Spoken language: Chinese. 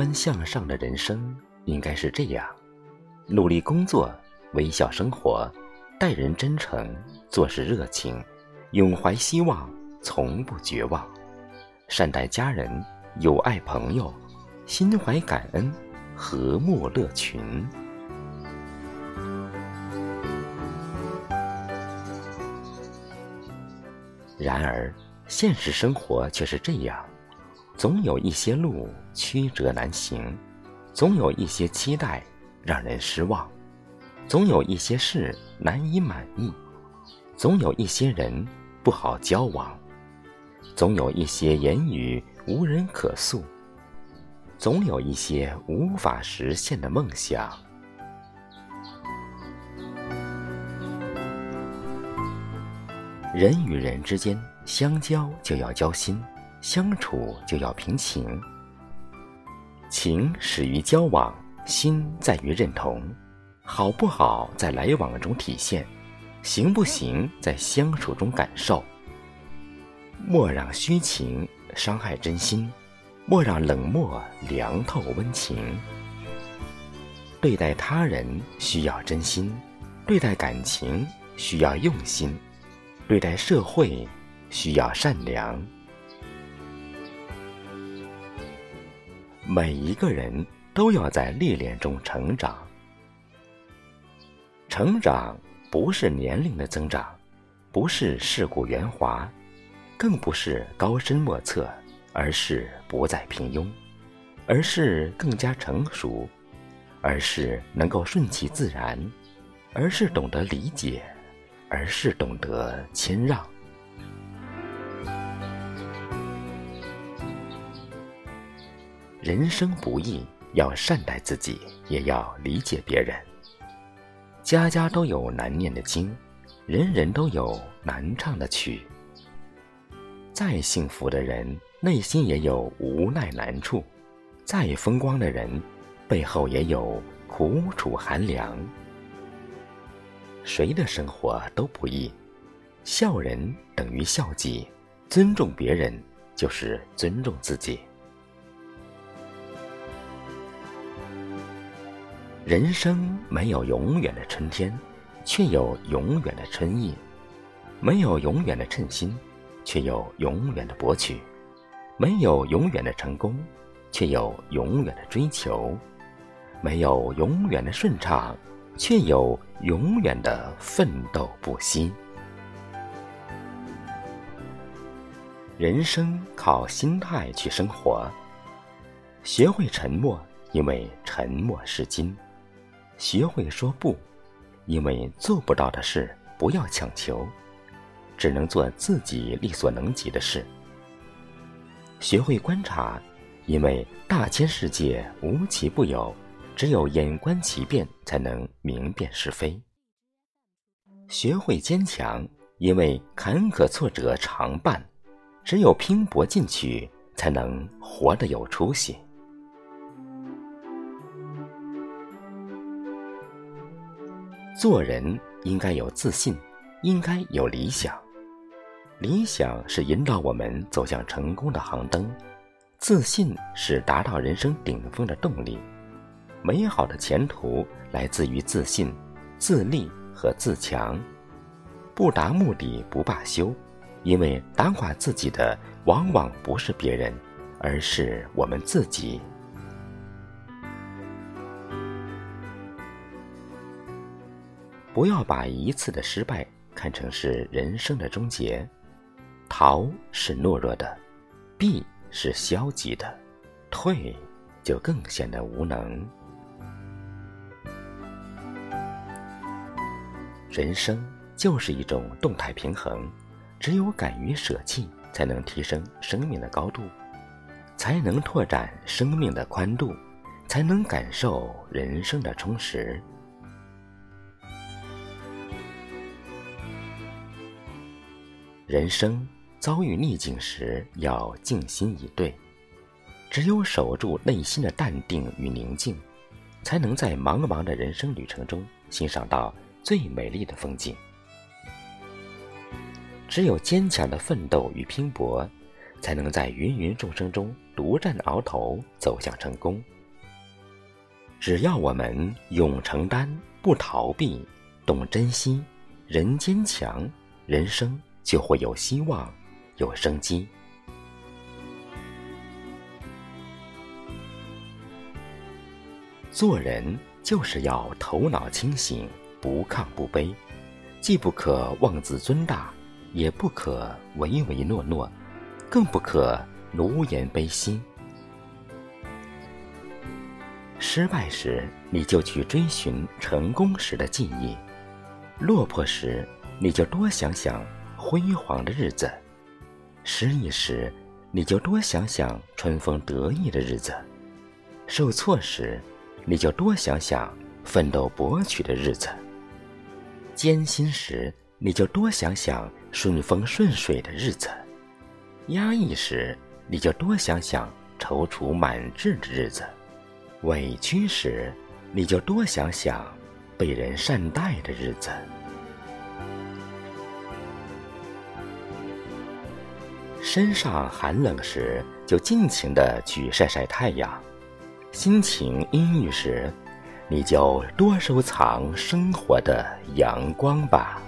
观向上的人生应该是这样：努力工作，微笑生活，待人真诚，做事热情，永怀希望，从不绝望，善待家人，友爱朋友，心怀感恩，和睦乐群。然而，现实生活却是这样：总有一些路曲折难行，总有一些期待让人失望，总有一些事难以满意，总有一些人不好交往，总有一些言语无人可诉，总有一些无法实现的梦想。人与人之间相交就要交心，相处就要平情。情始于交往，心在于认同。好不好在来往中体现，行不行在相处中感受。莫让虚情伤害真心，莫让冷漠凉透温情。对待他人需要真心，对待感情需要用心。对待社会，需要善良。每一个人都要在历练中成长。成长不是年龄的增长，不是世故圆滑，更不是高深莫测，而是不再平庸，而是更加成熟，而是能够顺其自然，而是懂得理解。而是懂得谦让。人生不易，要善待自己，也要理解别人。家家都有难念的经，人人都有难唱的曲。再幸福的人，内心也有无奈难处；再风光的人，背后也有苦楚寒凉。谁的生活都不易，笑人等于笑己，尊重别人就是尊重自己。人生没有永远的春天，却有永远的春意；没有永远的称心，却有永远的博取；没有永远的成功，却有永远的追求；没有永远的顺畅。却有永远的奋斗不息。人生靠心态去生活，学会沉默，因为沉默是金；学会说不，因为做不到的事不要强求，只能做自己力所能及的事；学会观察，因为大千世界无奇不有。只有眼观其变，才能明辨是非。学会坚强，因为坎坷挫折常伴；只有拼搏进取，才能活得有出息。做人应该有自信，应该有理想。理想是引导我们走向成功的航灯，自信是达到人生顶峰的动力。美好的前途来自于自信、自立和自强。不达目的不罢休，因为打垮自己的往往不是别人，而是我们自己。不要把一次的失败看成是人生的终结。逃是懦弱的，避是消极的，退就更显得无能。人生就是一种动态平衡，只有敢于舍弃，才能提升生命的高度，才能拓展生命的宽度，才能感受人生的充实。人生遭遇逆境时，要静心以对，只有守住内心的淡定与宁静，才能在茫茫的人生旅程中欣赏到。最美丽的风景，只有坚强的奋斗与拼搏，才能在芸芸众生中独占鳌头，走向成功。只要我们勇承担，不逃避，懂珍惜，人坚强，人生就会有希望，有生机。做人就是要头脑清醒，不亢不卑，既不可妄自尊大，也不可唯唯诺诺，更不可奴颜卑心。失败时，你就去追寻成功时的记忆；落魄时，你就多想想辉煌的日子；失意时，你就多想想春风得意的日子；受挫时，你就多想想奋斗博取的日子；艰辛时，你就多想想顺风顺水的日子；压抑时，你就多想想踌躇满志的日子；委屈时，你就多想想被人善待的日子；身上寒冷时，就尽情的去晒晒太阳。心情阴郁时，你就多收藏生活的阳光吧。